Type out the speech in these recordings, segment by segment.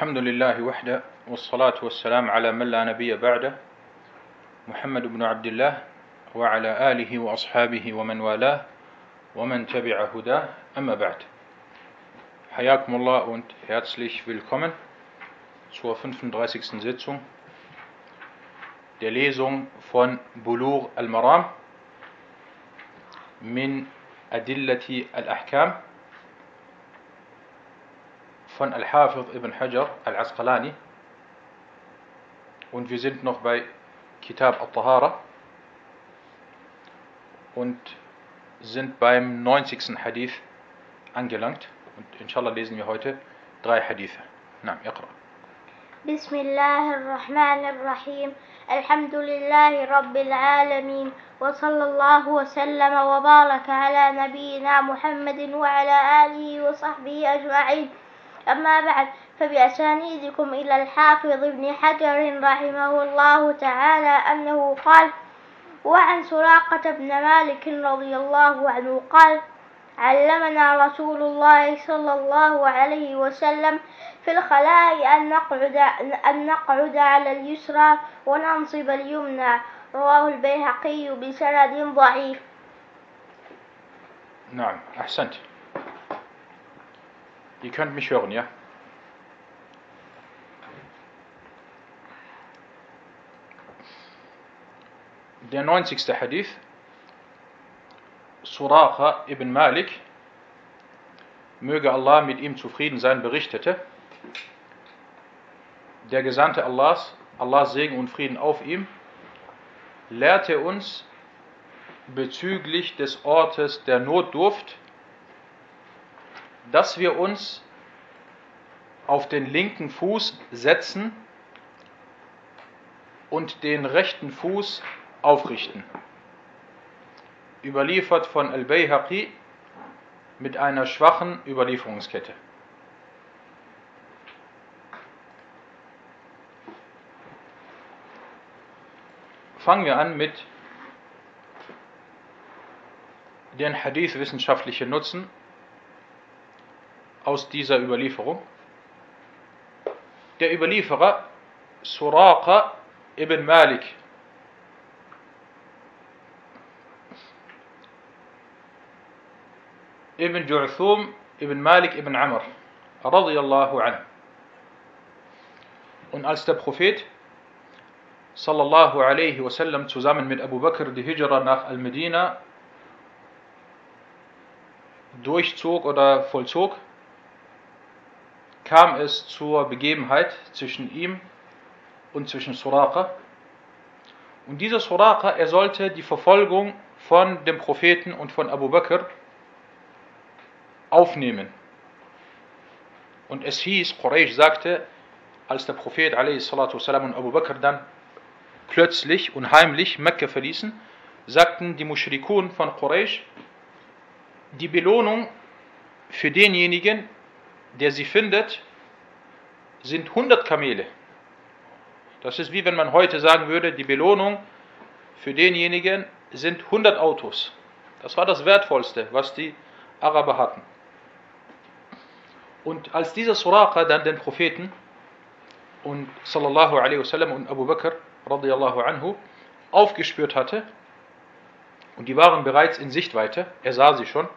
الحمد لله وحده والصلاة والسلام على من لا نبي بعده محمد بن عبد الله وعلى آله وأصحابه ومن والاه ومن تبع هداه أما بعد حياكم الله und herzlich willkommen zur 35. Sitzung der Lesung von Bulur al-Maram min Adillati al-Ahkam عفوا الحافظ ابن حجر العسقلاني und wir sind noch bei Kitab al-Tahara und sind beim 90. Hadith angelangt und inshallah lesen wir heute drei Hadithe. Nam, اقرا. بسم الله الرحمن الرحيم الحمد لله رب العالمين وصلى الله وسلم وبارك على نبينا محمد وعلى آله وصحبه أجمعين أما بعد فبأسانيدكم إلى الحافظ ابن حجر رحمه الله تعالى أنه قال وعن سراقة بن مالك رضي الله عنه قال علمنا رسول الله صلى الله عليه وسلم في الخلاء أن نقعد, أن نقعد على اليسرى وننصب اليمنى. رواه البيهقي بسند ضعيف. نعم أحسنت. Ihr könnt mich hören, ja? Der 90. Hadith, Suraqa ibn Malik, möge Allah mit ihm zufrieden sein, berichtete, der Gesandte Allahs, Allahs Segen und Frieden auf ihm, lehrte uns bezüglich des Ortes der Notdurft, dass wir uns auf den linken Fuß setzen und den rechten Fuß aufrichten. Überliefert von Al-Bayhaqi mit einer schwachen Überlieferungskette. Fangen wir an mit den Hadith wissenschaftlichen Nutzen aus dieser Überlieferung. Der Überlieferer Suraqa ibn Malik ibn Ju'thum ibn Malik ibn Amr radiyallahu anhu. Und als der Prophet sallallahu alaihi wasallam zusammen mit Abu Bakr die Hijra nach Al-Medina durchzog oder vollzog, kam es zur Begebenheit zwischen ihm und zwischen Suraqa. Und dieser Suraqa, er sollte die Verfolgung von dem Propheten und von Abu Bakr aufnehmen. Und es hieß, Quraysh sagte, als der Prophet والسلام, und Abu Bakr dann plötzlich und heimlich Mekka verließen, sagten die Mushrikun von Quraysh, die Belohnung für denjenigen, der sie findet, sind 100 Kamele. Das ist wie wenn man heute sagen würde, die Belohnung für denjenigen sind 100 Autos. Das war das Wertvollste, was die Araber hatten. Und als dieser Suraqa dann den Propheten und sallallahu alaihi wasallam und Abu Bakr radiallahu anhu aufgespürt hatte, und die waren bereits in Sichtweite, er sah sie schon,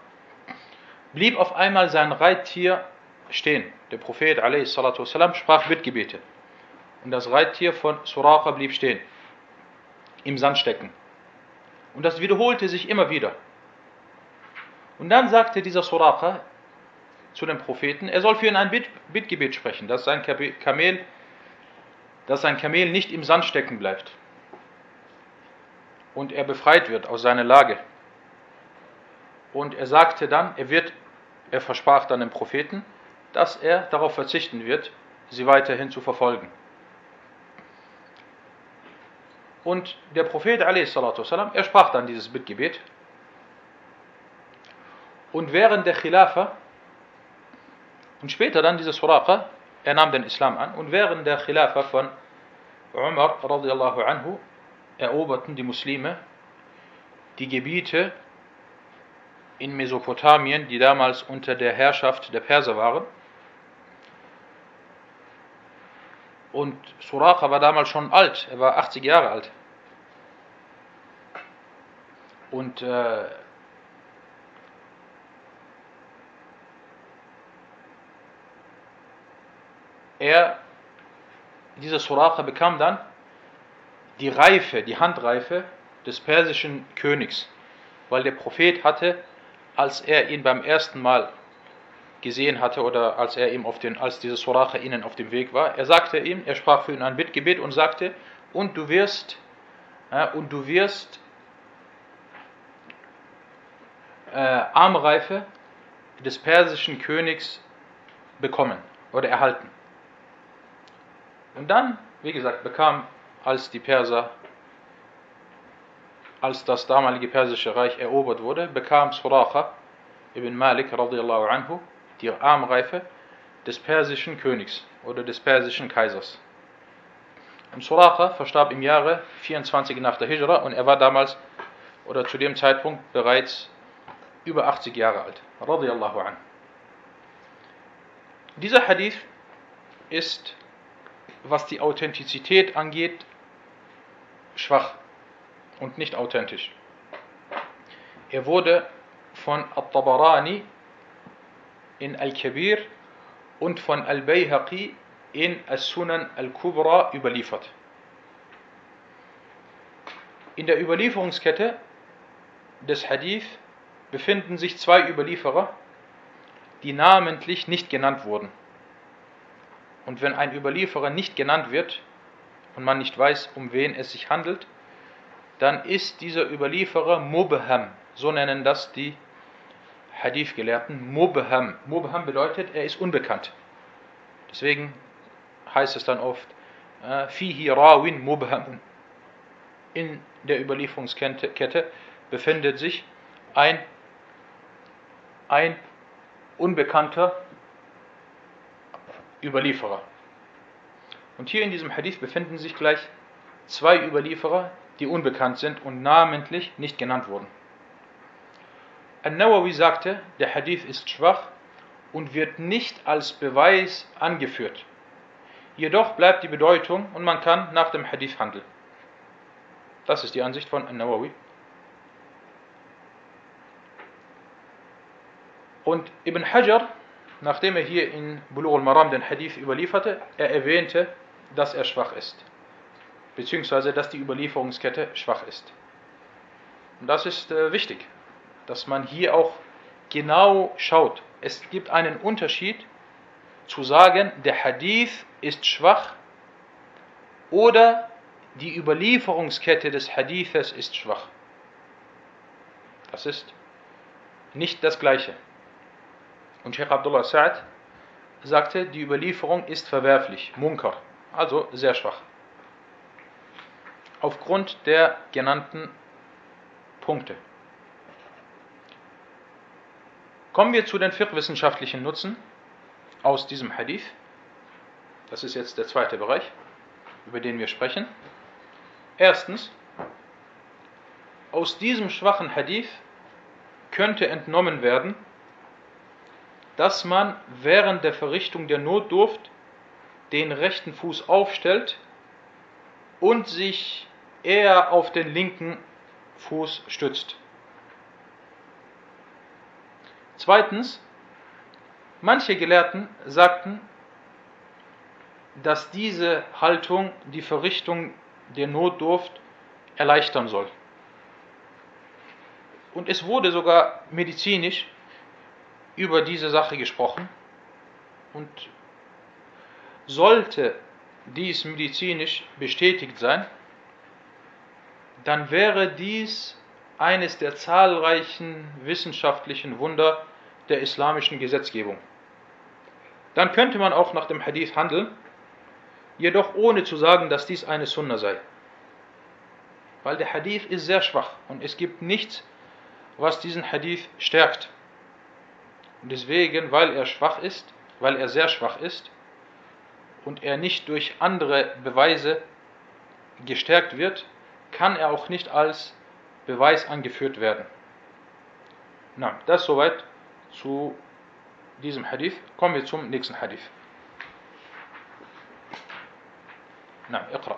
blieb auf einmal sein Reittier stehen. Der Prophet والسلام, sprach Bittgebete. Und das Reittier von Suraqa blieb stehen, im Sand stecken. Und das wiederholte sich immer wieder. Und dann sagte dieser Suraqa zu dem Propheten, er soll für ihn ein Bitt, Bittgebet sprechen, dass sein Kamel, dass sein Kamel nicht im Sand stecken bleibt und er befreit wird aus seiner Lage. Und er sagte dann, er wird, er versprach dann dem Propheten, dass er darauf verzichten wird, sie weiterhin zu verfolgen. Und der Prophet والسلام, er sprach dann dieses Bittgebet. Und während der Khilafa und später dann dieser Suraqa, er nahm den Islam an und während der Khilafa von Umar radiallahu anhu eroberten die Muslime die Gebiete in Mesopotamien, die damals unter der Herrschaft der Perser waren. Und Suraqa war damals schon alt, er war 80 Jahre alt. Und äh, er, dieser Suraqa bekam dann die Reife, die Handreife des persischen Königs, weil der Prophet hatte, als er ihn beim ersten Mal gesehen hatte oder als er ihm auf den, als dieser Suracha ihnen auf dem Weg war, er sagte ihm, er sprach für ihn ein Bittgebet und sagte, und du wirst, äh, und du wirst äh, Armreife des persischen Königs bekommen oder erhalten. Und dann, wie gesagt, bekam, als die Perser, als das damalige persische Reich erobert wurde, bekam Suracha ibn Malik radiallahu anhu die Armreife des persischen Königs oder des persischen Kaisers. Und Suracha verstarb im Jahre 24 nach der Hijra und er war damals oder zu dem Zeitpunkt bereits über 80 Jahre alt. Radiallahu an. Dieser Hadith ist, was die Authentizität angeht, schwach und nicht authentisch. Er wurde von At-Tabarani in Al-Kabir und von Al-Bayhaqi in As-Sunan Al-Kubra überliefert. In der Überlieferungskette des Hadith befinden sich zwei Überlieferer, die namentlich nicht genannt wurden. Und wenn ein Überlieferer nicht genannt wird und man nicht weiß, um wen es sich handelt, dann ist dieser Überlieferer Mubham, so nennen das die Hadith-Gelehrten, Mubham. Mubham bedeutet, er ist unbekannt. Deswegen heißt es dann oft, äh, Fihi Rawin Mubhamun. In der Überlieferungskette befindet sich ein, ein unbekannter Überlieferer. Und hier in diesem Hadith befinden sich gleich zwei Überlieferer, die unbekannt sind und namentlich nicht genannt wurden. An-Nawawi sagte, der Hadith ist schwach und wird nicht als Beweis angeführt. Jedoch bleibt die Bedeutung und man kann nach dem Hadith handeln. Das ist die Ansicht von An-Nawawi. Und Ibn Hajar, nachdem er hier in Bulugh al-Maram den Hadith überlieferte, er erwähnte, dass er schwach ist. Beziehungsweise, dass die Überlieferungskette schwach ist. Und das ist äh, wichtig dass man hier auch genau schaut. Es gibt einen Unterschied zu sagen, der Hadith ist schwach oder die Überlieferungskette des Hadithes ist schwach. Das ist nicht das Gleiche. Und Sheikh Abdullah Sa'ad sagte, die Überlieferung ist verwerflich, Munkar, also sehr schwach. Aufgrund der genannten Punkte. Kommen wir zu den fiqh-wissenschaftlichen Nutzen aus diesem Hadith. Das ist jetzt der zweite Bereich, über den wir sprechen. Erstens, aus diesem schwachen Hadith könnte entnommen werden, dass man während der Verrichtung der Notdurft den rechten Fuß aufstellt und sich eher auf den linken Fuß stützt. Zweitens, manche Gelehrten sagten, dass diese Haltung die Verrichtung der Notdurft erleichtern soll. Und es wurde sogar medizinisch über diese Sache gesprochen. Und sollte dies medizinisch bestätigt sein, dann wäre dies eines der zahlreichen wissenschaftlichen Wunder, der islamischen Gesetzgebung. Dann könnte man auch nach dem Hadith handeln, jedoch ohne zu sagen, dass dies eine Sunna sei. Weil der Hadith ist sehr schwach und es gibt nichts, was diesen Hadith stärkt. Und deswegen, weil er schwach ist, weil er sehr schwach ist und er nicht durch andere Beweise gestärkt wird, kann er auch nicht als Beweis angeführt werden. Na, das soweit zu diesem Hadith. Kommen wir zum nächsten Hadith. نعم اقرأ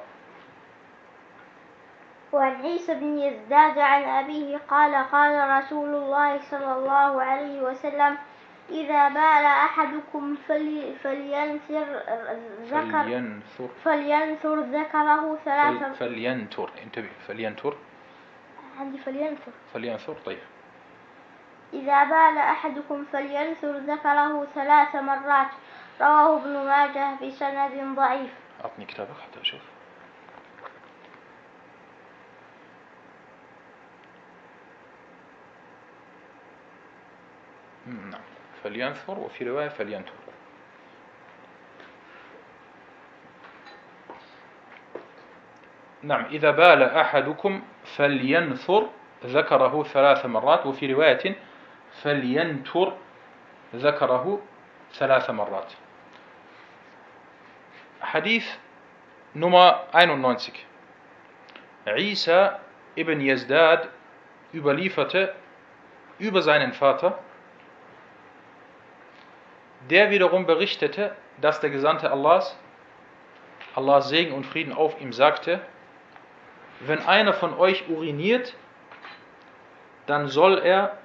وعن عيسى بن يزداد عن أبيه قال قال رسول الله صلى الله عليه وسلم إذا بال أحدكم فلي فلينثر ذكر فلينثر فلينثر ذكره فل- ثلاث فلينتر انتبه فلينتر عندي فلينثر. فلينثر طيب. إذا بال أحدكم فلينثر ذكره ثلاث مرات رواه ابن ماجه بسند ضعيف. أعطني كتابك حتى أشوف. نعم. فلينثر وفي رواية فلينتر نعم إذا بال أحدكم فلينثر ذكره ثلاث مرات وفي رواية فلينتر ذكره ثلاث مرات حديث Nummer 91. Isa ibn Yazdad überlieferte über seinen Vater, der wiederum berichtete, dass der Gesandte Allahs, Allahs Segen und Frieden auf ihm sagte, wenn einer von euch uriniert, dann soll er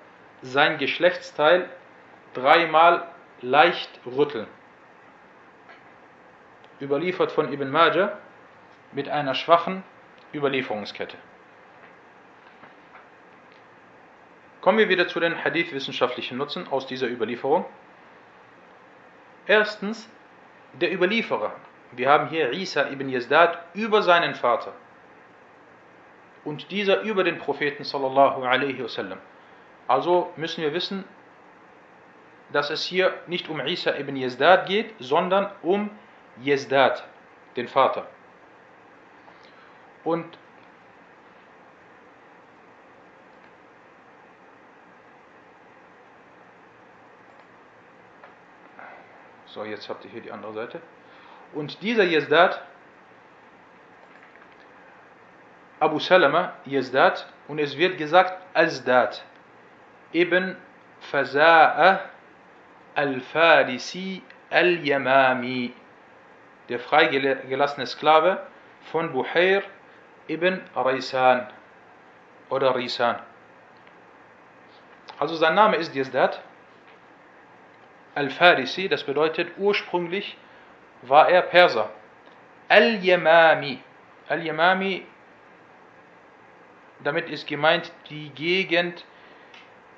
sein Geschlechtsteil dreimal leicht rütteln überliefert von Ibn Majah mit einer schwachen Überlieferungskette. Kommen wir wieder zu den Hadith-wissenschaftlichen Nutzen aus dieser Überlieferung. Erstens, der Überlieferer. Wir haben hier Isa ibn Yazdad über seinen Vater und dieser über den Propheten sallallahu alaihi wasallam. Also müssen wir wissen, dass es hier nicht um Isa ibn Yazdad geht, sondern um Yazdad, den Vater. Und so, jetzt habt ihr hier die andere Seite. Und dieser Yazdad, Abu Salama, Yazdad, und es wird gesagt Azdad, ibn Faza'a al-Farisi al-Yamami der freigelassene Sklave von Buhair ibn Raisan oder Risan. Also sein Name ist Yazdad al-Farisi, das bedeutet ursprünglich war er Perser. Al-Yamami. Al-Yamami, damit ist gemeint die Gegend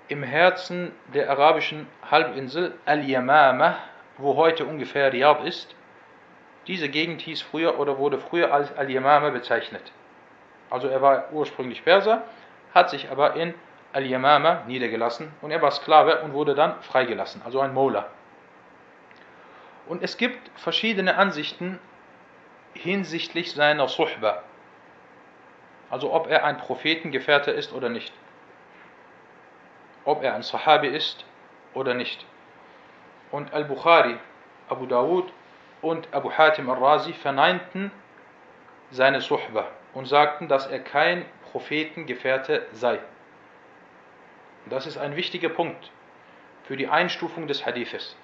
im Herzen der arabischen Halbinsel, Al-Yamama, wo heute ungefähr Riyadh ist. Diese Gegend hieß früher oder wurde früher als Al-Yamama bezeichnet. Also er war ursprünglich Perser, hat sich aber in Al-Yamama niedergelassen und er war Sklave und wurde dann freigelassen, also ein Mola. Und es gibt verschiedene Ansichten hinsichtlich seiner Suhba, also ob er ein Prophetengefährte ist oder nicht, ob er ein Sahabi ist oder nicht. Und Al-Bukhari, Abu Dawud und Abu Hatim al-Razi verneinten seine Suhba und sagten, dass er kein Prophetengefährte sei. Das ist ein wichtiger Punkt für die Einstufung des Hadithes.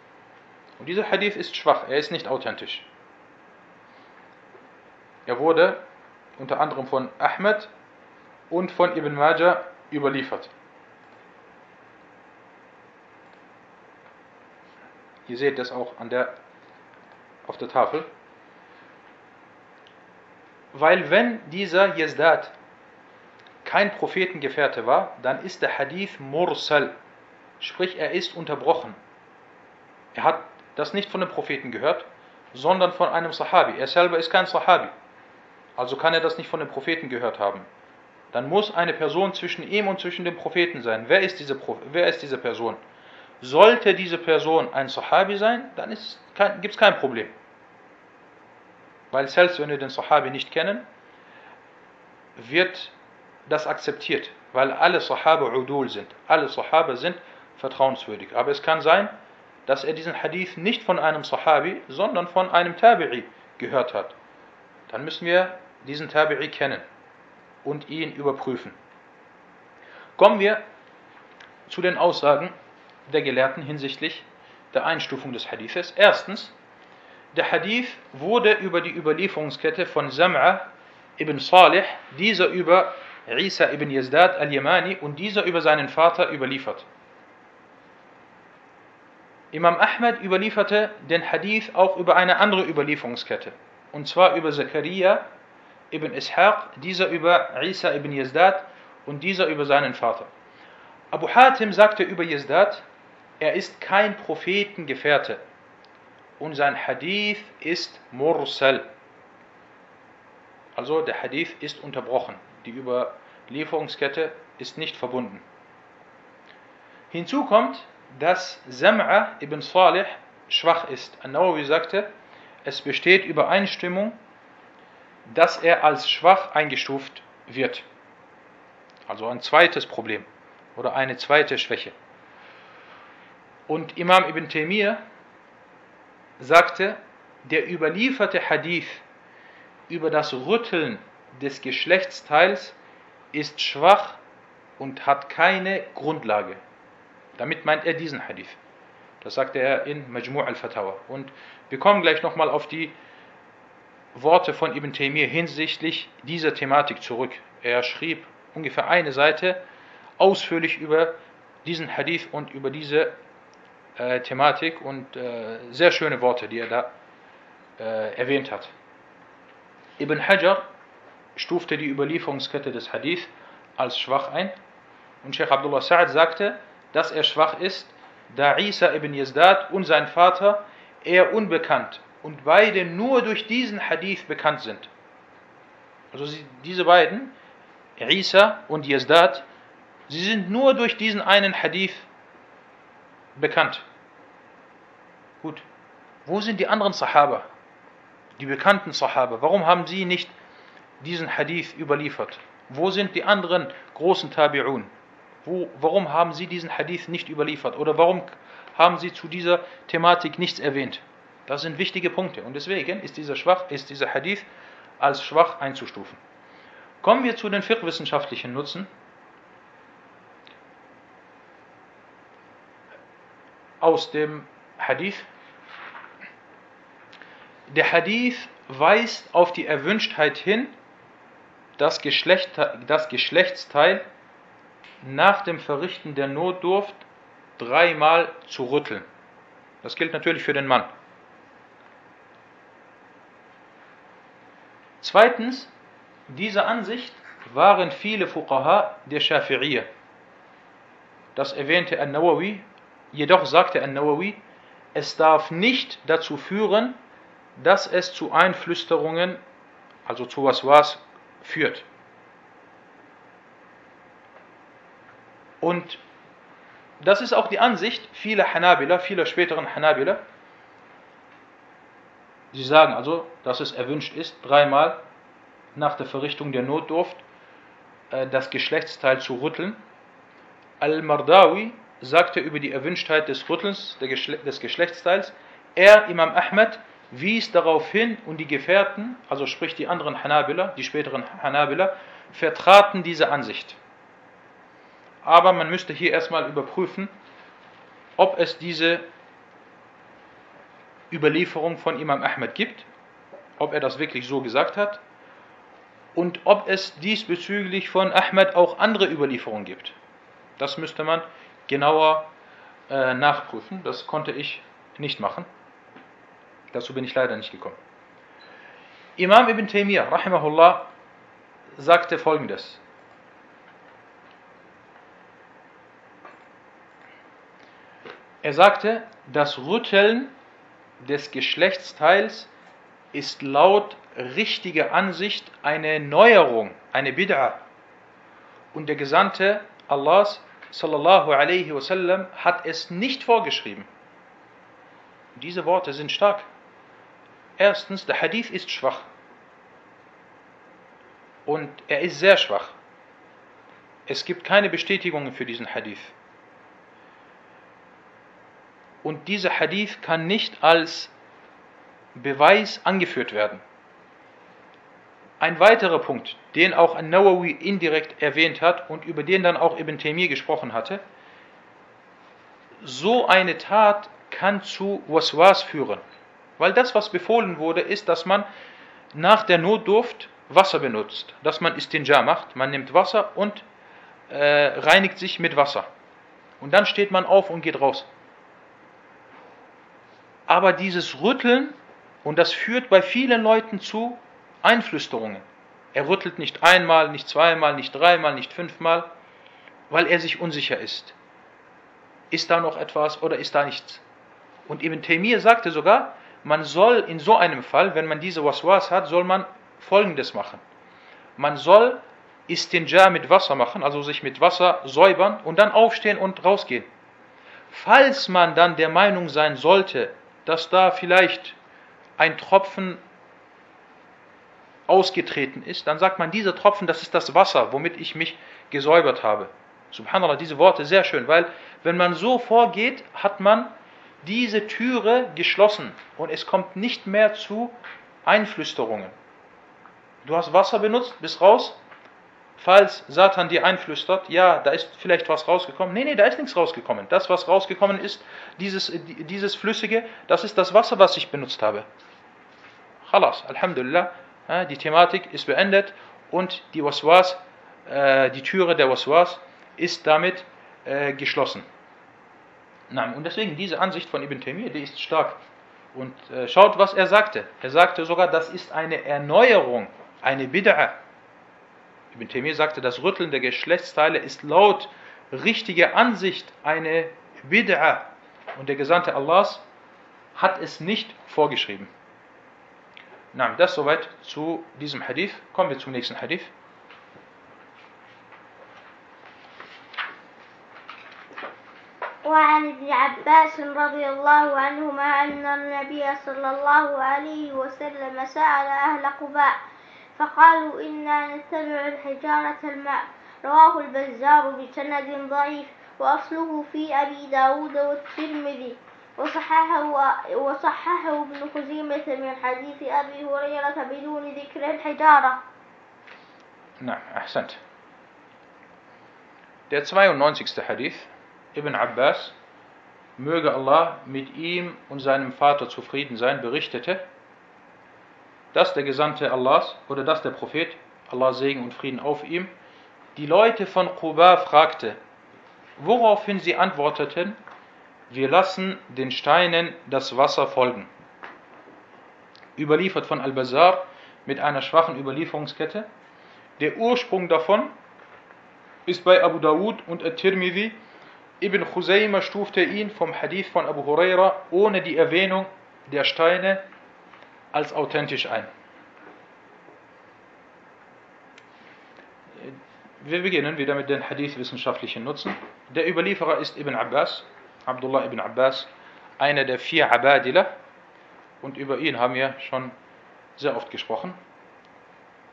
Und dieser Hadith ist schwach, er ist nicht authentisch. Er wurde unter anderem von Ahmed und von Ibn Majah überliefert. Ihr seht das auch an der, auf der Tafel. Weil wenn dieser Yazdad kein Prophetengefährte war, dann ist der Hadith Mursal, sprich er ist unterbrochen. Er hat das nicht von dem Propheten gehört, sondern von einem Sahabi. Er selber ist kein Sahabi, also kann er das nicht von dem Propheten gehört haben. Dann muss eine Person zwischen ihm und zwischen dem Propheten sein. Wer ist diese, wer ist diese Person? Sollte diese Person ein Sahabi sein, dann gibt es kein Problem. Weil selbst wenn wir den Sahabi nicht kennen, wird das akzeptiert, weil alle Sahaba Udul sind. Alle Sahaba sind vertrauenswürdig. Aber es kann sein, dass er diesen Hadith nicht von einem Sahabi, sondern von einem Tabi'i gehört hat. Dann müssen wir diesen Tabi'i kennen und ihn überprüfen. Kommen wir zu den Aussagen der Gelehrten hinsichtlich der Einstufung des Hadithes. Erstens, der Hadith wurde über die Überlieferungskette von Sam'a ibn Salih, dieser über Isa ibn Yazdad al-Yamani und dieser über seinen Vater überliefert. Imam Ahmad überlieferte den Hadith auch über eine andere Überlieferungskette, und zwar über Zakaria ibn Ishaq, dieser über Isa ibn Yazdad und dieser über seinen Vater. Abu Hatim sagte über Yazdad, er ist kein Prophetengefährte und sein Hadith ist Mursal. Also der Hadith ist unterbrochen. Die Überlieferungskette ist nicht verbunden. Hinzu kommt, dass Sam'a ibn Salih schwach ist. An-Nawawi sagte, es besteht Übereinstimmung, dass er als schwach eingestuft wird. Also ein zweites Problem oder eine zweite Schwäche. Und Imam ibn Taymiyyah sagte, der überlieferte Hadith über das Rütteln des Geschlechtsteils ist schwach und hat keine Grundlage. Damit meint er diesen Hadith. Das sagte er in Majmu' al-Fatawa. Und wir kommen gleich nochmal auf die Worte von Ibn Taymiyyah hinsichtlich dieser Thematik zurück. Er schrieb ungefähr eine Seite ausführlich über diesen Hadith und über diese äh, Thematik und äh, sehr schöne Worte, die er da äh, erwähnt hat. Ibn Hajar stufte die Überlieferungskette des Hadith als schwach ein und Sheikh Abdullah Sa'ad sagte, dass er schwach ist, da Isa ibn Yazdad und sein Vater eher unbekannt und beide nur durch diesen Hadith bekannt sind. Also diese beiden, Isa und Yazdad, sie sind nur durch diesen einen Hadith bekannt. Gut, wo sind die anderen Sahaba? Die bekannten Sahaba, warum haben sie nicht diesen Hadith überliefert? Wo sind die anderen großen Tabi'un? Warum haben Sie diesen Hadith nicht überliefert? Oder warum haben Sie zu dieser Thematik nichts erwähnt? Das sind wichtige Punkte und deswegen ist dieser, schwach, ist dieser Hadith als schwach einzustufen. Kommen wir zu den fiqh-wissenschaftlichen Nutzen. Aus dem Hadith. Der Hadith weist auf die Erwünschtheit hin, das, Geschlecht, das Geschlechtsteil nach dem Verrichten der Notdurft dreimal zu rütteln. Das gilt natürlich für den Mann. Zweitens, diese Ansicht waren viele Fuqaha der Schafi'iyya. Das erwähnte An-Nawawi, jedoch sagte An-Nawawi, es darf nicht dazu führen, dass es zu Einflüsterungen, also zu was was, führt. Und das ist auch die Ansicht vieler Hanabila, vieler späteren Hanabila. Sie sagen also, dass es erwünscht ist, dreimal nach der Verrichtung der Notdurft äh, das Geschlechtsteil zu rütteln. Al-Mardawi sagte über die Erwünschtheit des Rüttelns des Geschlechtsteils, er, Imam Ahmed, wies darauf hin und die Gefährten, also sprich die anderen Hanabila, die späteren Hanabila, vertraten diese Ansicht aber man müsste hier erstmal überprüfen, ob es diese Überlieferung von Imam Ahmed gibt, ob er das wirklich so gesagt hat und ob es diesbezüglich von Ahmed auch andere Überlieferungen gibt. Das müsste man genauer äh, nachprüfen. Das konnte ich nicht machen. Dazu bin ich leider nicht gekommen. Imam ibn Taymiyyah, rahimahullah, sagte folgendes. Er sagte, das Rütteln des Geschlechtsteils ist laut richtiger Ansicht eine Neuerung, eine Bid'a. Und der Gesandte Allahs sallallahu alaihi wasallam hat es nicht vorgeschrieben. Diese Worte sind stark. Erstens, der Hadith ist schwach. Und er ist sehr schwach. Es gibt keine Bestätigungen für diesen Hadith. Und dieser Hadith kann nicht als Beweis angeführt werden. Ein weiterer Punkt, den auch An-Nawawi indirekt erwähnt hat und über den dann auch Ibn Taymiyyah gesprochen hatte, so eine Tat kann zu Waswas führen. Weil das, was befohlen wurde, ist, dass man nach der Notdurft Wasser benutzt. Dass man Istinja macht. Man nimmt Wasser und äh, reinigt sich mit Wasser. Und dann steht man auf und geht raus. Aber dieses Rütteln, und das führt bei vielen Leuten zu Einflüsterungen. Er rüttelt nicht einmal, nicht zweimal, nicht dreimal, nicht fünfmal, weil er sich unsicher ist. Ist da noch etwas oder ist da nichts? Und Ibn Taymiyyah sagte sogar, man soll in so einem Fall, wenn man diese Waswas hat, soll man folgendes machen. Man soll Istinja mit Wasser machen, also sich mit Wasser säubern und dann aufstehen und rausgehen. Falls man dann der Meinung sein sollte, dass da vielleicht ein Tropfen ausgetreten ist, dann sagt man, dieser Tropfen, das ist das Wasser, womit ich mich gesäubert habe. Subhanallah, diese Worte sehr schön, weil wenn man so vorgeht, hat man diese Türe geschlossen und es kommt nicht mehr zu Einflüsterungen. Du hast Wasser benutzt, bist raus. Falls Satan dir einflüstert, ja, da ist vielleicht was rausgekommen. Nee, nee, da ist nichts rausgekommen. Das, was rausgekommen ist, dieses, dieses Flüssige, das ist das Wasser, was ich benutzt habe. Khalas, Alhamdulillah, die Thematik ist beendet und die Waswas, äh, die Türe der Waswas ist damit äh, geschlossen. Nein, und deswegen diese Ansicht von Ibn Taymiyyah, die ist stark. Und äh, schaut, was er sagte. Er sagte sogar, das ist eine Erneuerung, eine Bid'a. Ibn Taymiyyah sagte, das Rütteln der Geschlechtsteile ist laut richtiger Ansicht eine Bid'a. Und der Gesandte Allahs hat es nicht vorgeschrieben. Nein, das soweit zu diesem Hadith. Kommen wir zum nächsten Hadith. وعن ابن عباس رضي الله عنهما أن النبي صلى الله عليه وسلم سأل أهل قباء فقالوا إنا نتبع الحجارة الماء. رواه البزار بسند ضعيف وأصله في أبي داود والترمذي. وصححه, وصححه ابن خزيمة من حديث أبي هريرة بدون ذكر الحجارة. نعم أحسنت. Der 92. Hadith. Ibn Abbas, möge Allah mit ihm und seinem Vater zufrieden sein, berichtete, dass der Gesandte Allahs oder dass der Prophet, Allah Segen und Frieden auf ihm, die Leute von Quba fragte, woraufhin sie antworteten, wir lassen den Steinen das Wasser folgen. Überliefert von Al-Bazar mit einer schwachen Überlieferungskette. Der Ursprung davon ist bei Abu Dawud und At-Tirmidhi Ibn Khuzayma stufte ihn vom Hadith von Abu Huraira ohne die Erwähnung der Steine als authentisch ein. Wir beginnen wieder mit den Hadith-wissenschaftlichen Nutzen. Der Überlieferer ist Ibn Abbas, Abdullah ibn Abbas, einer der vier Abadila. Und über ihn haben wir schon sehr oft gesprochen.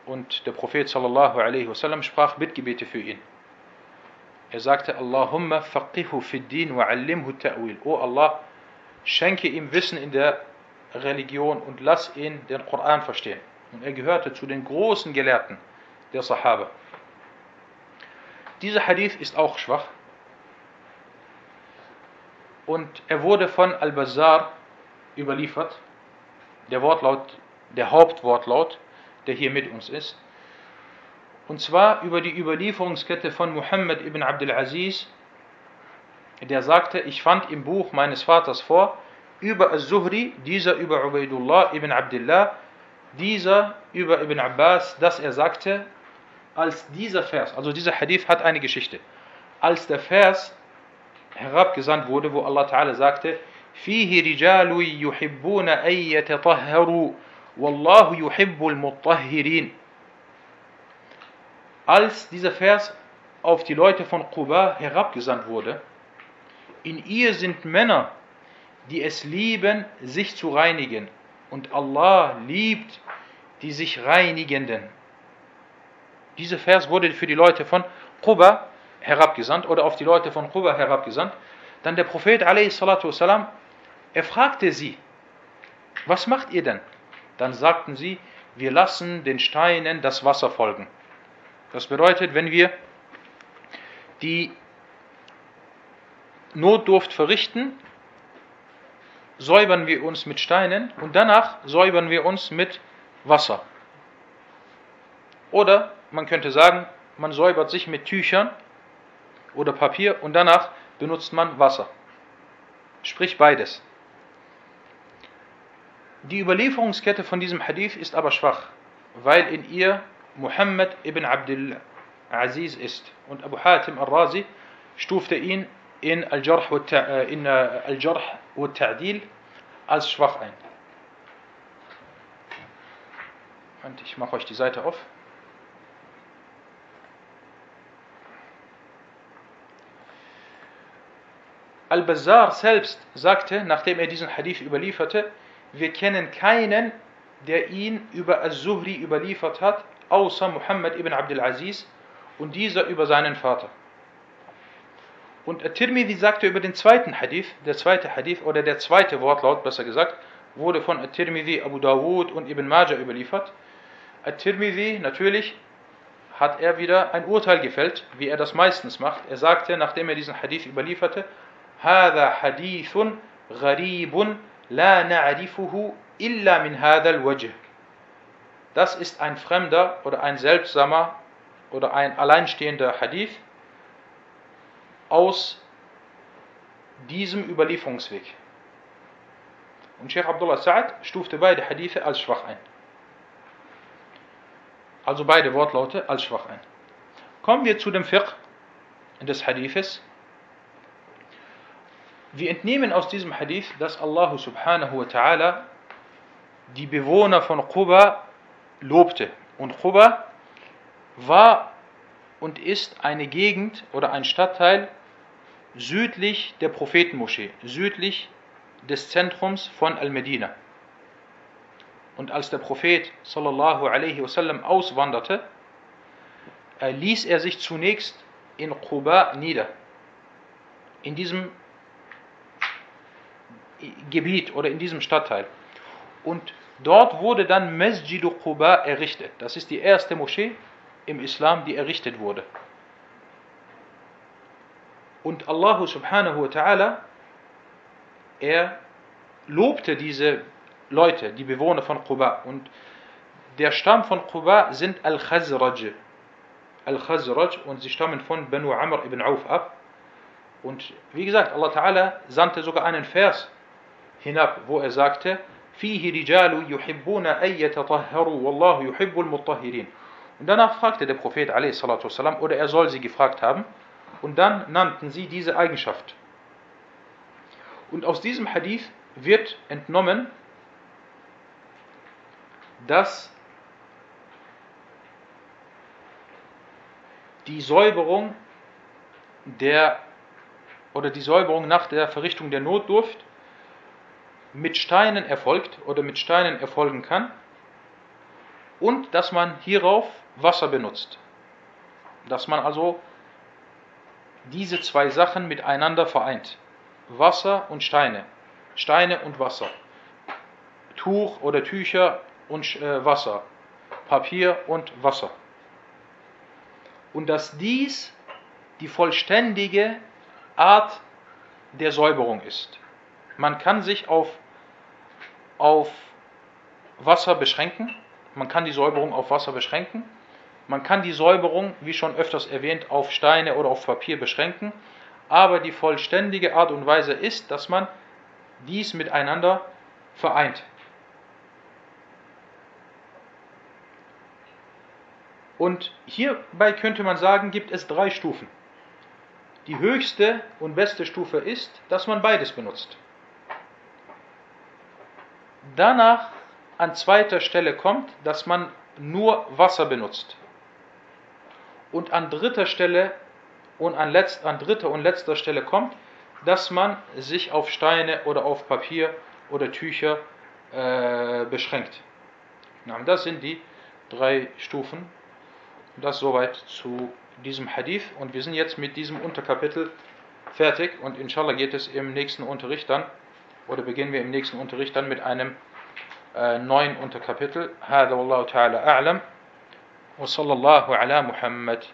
Und der Prophet sallallahu alaihi wasallam sprach Bittgebete für ihn. Er sagte, Allahumma faqihu fid din wa allimhu ta'wil. O Allah, schenke ihm Wissen in der Religion und lass ihn den Koran verstehen. Und er gehörte zu den großen Gelehrten der Sahaba. Dieser Hadith ist auch schwach. Und er wurde von Al-Bazar überliefert. Der Wortlaut, der Hauptwortlaut, der hier mit uns ist. Und zwar über die Überlieferungskette von Muhammad ibn Abdul Aziz, der sagte, ich fand im Buch meines Vaters vor, über Al-Zuhri, dieser über Ubaidullah ibn Abdullah, dieser über Ibn Abbas, dass er sagte, als dieser Vers, also dieser Hadith hat eine Geschichte, als der Vers herabgesandt wurde, wo Allah Ta'ala sagte, فيه رجال يحبون أن يتطهروا والله يحب المطهرين als dieser Vers auf die Leute von Quba herabgesandt wurde, in ihr sind Männer, die es lieben, sich zu reinigen, und Allah liebt die sich Reinigenden. Dieser Vers wurde für die Leute von Quba herabgesandt oder auf die Leute von Quba herabgesandt. Dann der Prophet والسلام, er fragte sie, was macht ihr denn? Dann sagten sie, wir lassen den Steinen das Wasser folgen. Das bedeutet, wenn wir die Notdurft verrichten, säubern wir uns mit Steinen und danach säubern wir uns mit Wasser. Oder man könnte sagen, man säubert sich mit Tüchern oder Papier und danach benutzt man Wasser. Sprich beides. Die Überlieferungskette von diesem Hadith ist aber schwach, weil in ihr Muhammad ibn Abdul Aziz ist. Und Abu Hatim al-Razi stufte ihn in Al-Jarh wa Ta'dil als schwach ein. Und ich mache euch die Seite auf. Al-Bazar selbst sagte, nachdem er diesen Hadith überlieferte, wir kennen keinen, der ihn über Al-Zuhri überliefert hat, außer Muhammad ibn Abdul Aziz und dieser über seinen Vater. Und At-Tirmidhi sagte über den zweiten Hadith, der zweite Hadith oder der zweite Wortlaut, besser gesagt, wurde von At-Tirmidhi, Abu Dawud und Ibn Majah überliefert. At-Tirmidhi, natürlich, hat er wieder ein Urteil gefällt, wie er das meistens macht. Er sagte, nachdem er diesen Hadith überlieferte, هذا حديث غريب لا نعرفه إلا من هذا الوجه. Das ist ein fremder oder ein seltsamer oder ein alleinstehender Hadith aus diesem Überlieferungsweg. Und Sheikh Abdullah Sa'ad stufte beide Hadithe als schwach ein. Also beide Wortlaute als schwach ein. Kommen wir zu dem Fiqh des Hadithes. Wir entnehmen aus diesem Hadith, dass Allah subhanahu wa ta'ala die Bewohner von Quba lobte. Und Quba war und ist eine Gegend oder ein Stadtteil südlich der Prophetenmoschee, südlich des Zentrums von Al-Medina. Und als der Prophet sallallahu alaihi wasallam auswanderte, ließ er sich zunächst in Quba nieder. In diesem Gebiet oder in diesem Stadtteil. Und dort wurde dann Masjid Quba errichtet. Das ist die erste Moschee im Islam, die errichtet wurde. Und Allah subhanahu wa ta'ala, er lobte diese Leute, die Bewohner von Quba. Und der Stamm von Quba sind Al-Khazraj. Al-Khazraj und sie stammen von Banu Amr ibn Auf ab. Und wie gesagt, Allah Ta'ala sandte sogar einen Vers hinab, wo er sagte, فيه رجال يحبون أن يتطهروا والله يحب المطهرين. Und danach fragte der Prophet والسلام, oder er soll sie gefragt haben, und dann nannten sie diese Eigenschaft. Und aus diesem Hadith wird entnommen, dass die Säuberung der oder die Säuberung nach der Verrichtung der Notdurft mit Steinen erfolgt oder mit Steinen erfolgen kann und dass man hierauf Wasser benutzt. Dass man also diese zwei Sachen miteinander vereint. Wasser und Steine. Steine und Wasser. Tuch oder Tücher und äh, Wasser. Papier und Wasser. Und dass dies die vollständige Art der Säuberung ist. Man kann sich auf, auf Wasser beschränken, man kann die Säuberung auf Wasser beschränken man kann die Säuberung, wie schon öfters erwähnt, auf Steine oder auf Papier beschränken, aber die vollständige Art und Weise ist, dass man dies miteinander vereint. Und hierbei könnte man sagen, gibt es drei Stufen. Die höchste und beste Stufe ist, dass man beides benutzt. Danach an zweiter Stelle kommt, dass man nur Wasser benutzt Und an dritter Stelle und an, letzt, an dritter und letzter Stelle kommt, dass man sich auf Steine oder auf Papier oder Tücher äh, beschränkt. Na, das sind die drei Stufen. Das soweit zu diesem Hadith. Und wir sind jetzt mit diesem Unterkapitel fertig. Und inshallah geht es im nächsten Unterricht dann, oder beginnen wir im nächsten Unterricht dann mit einem äh, neuen Unterkapitel. هذا والله تعالى أعلم وصلى الله على محمد.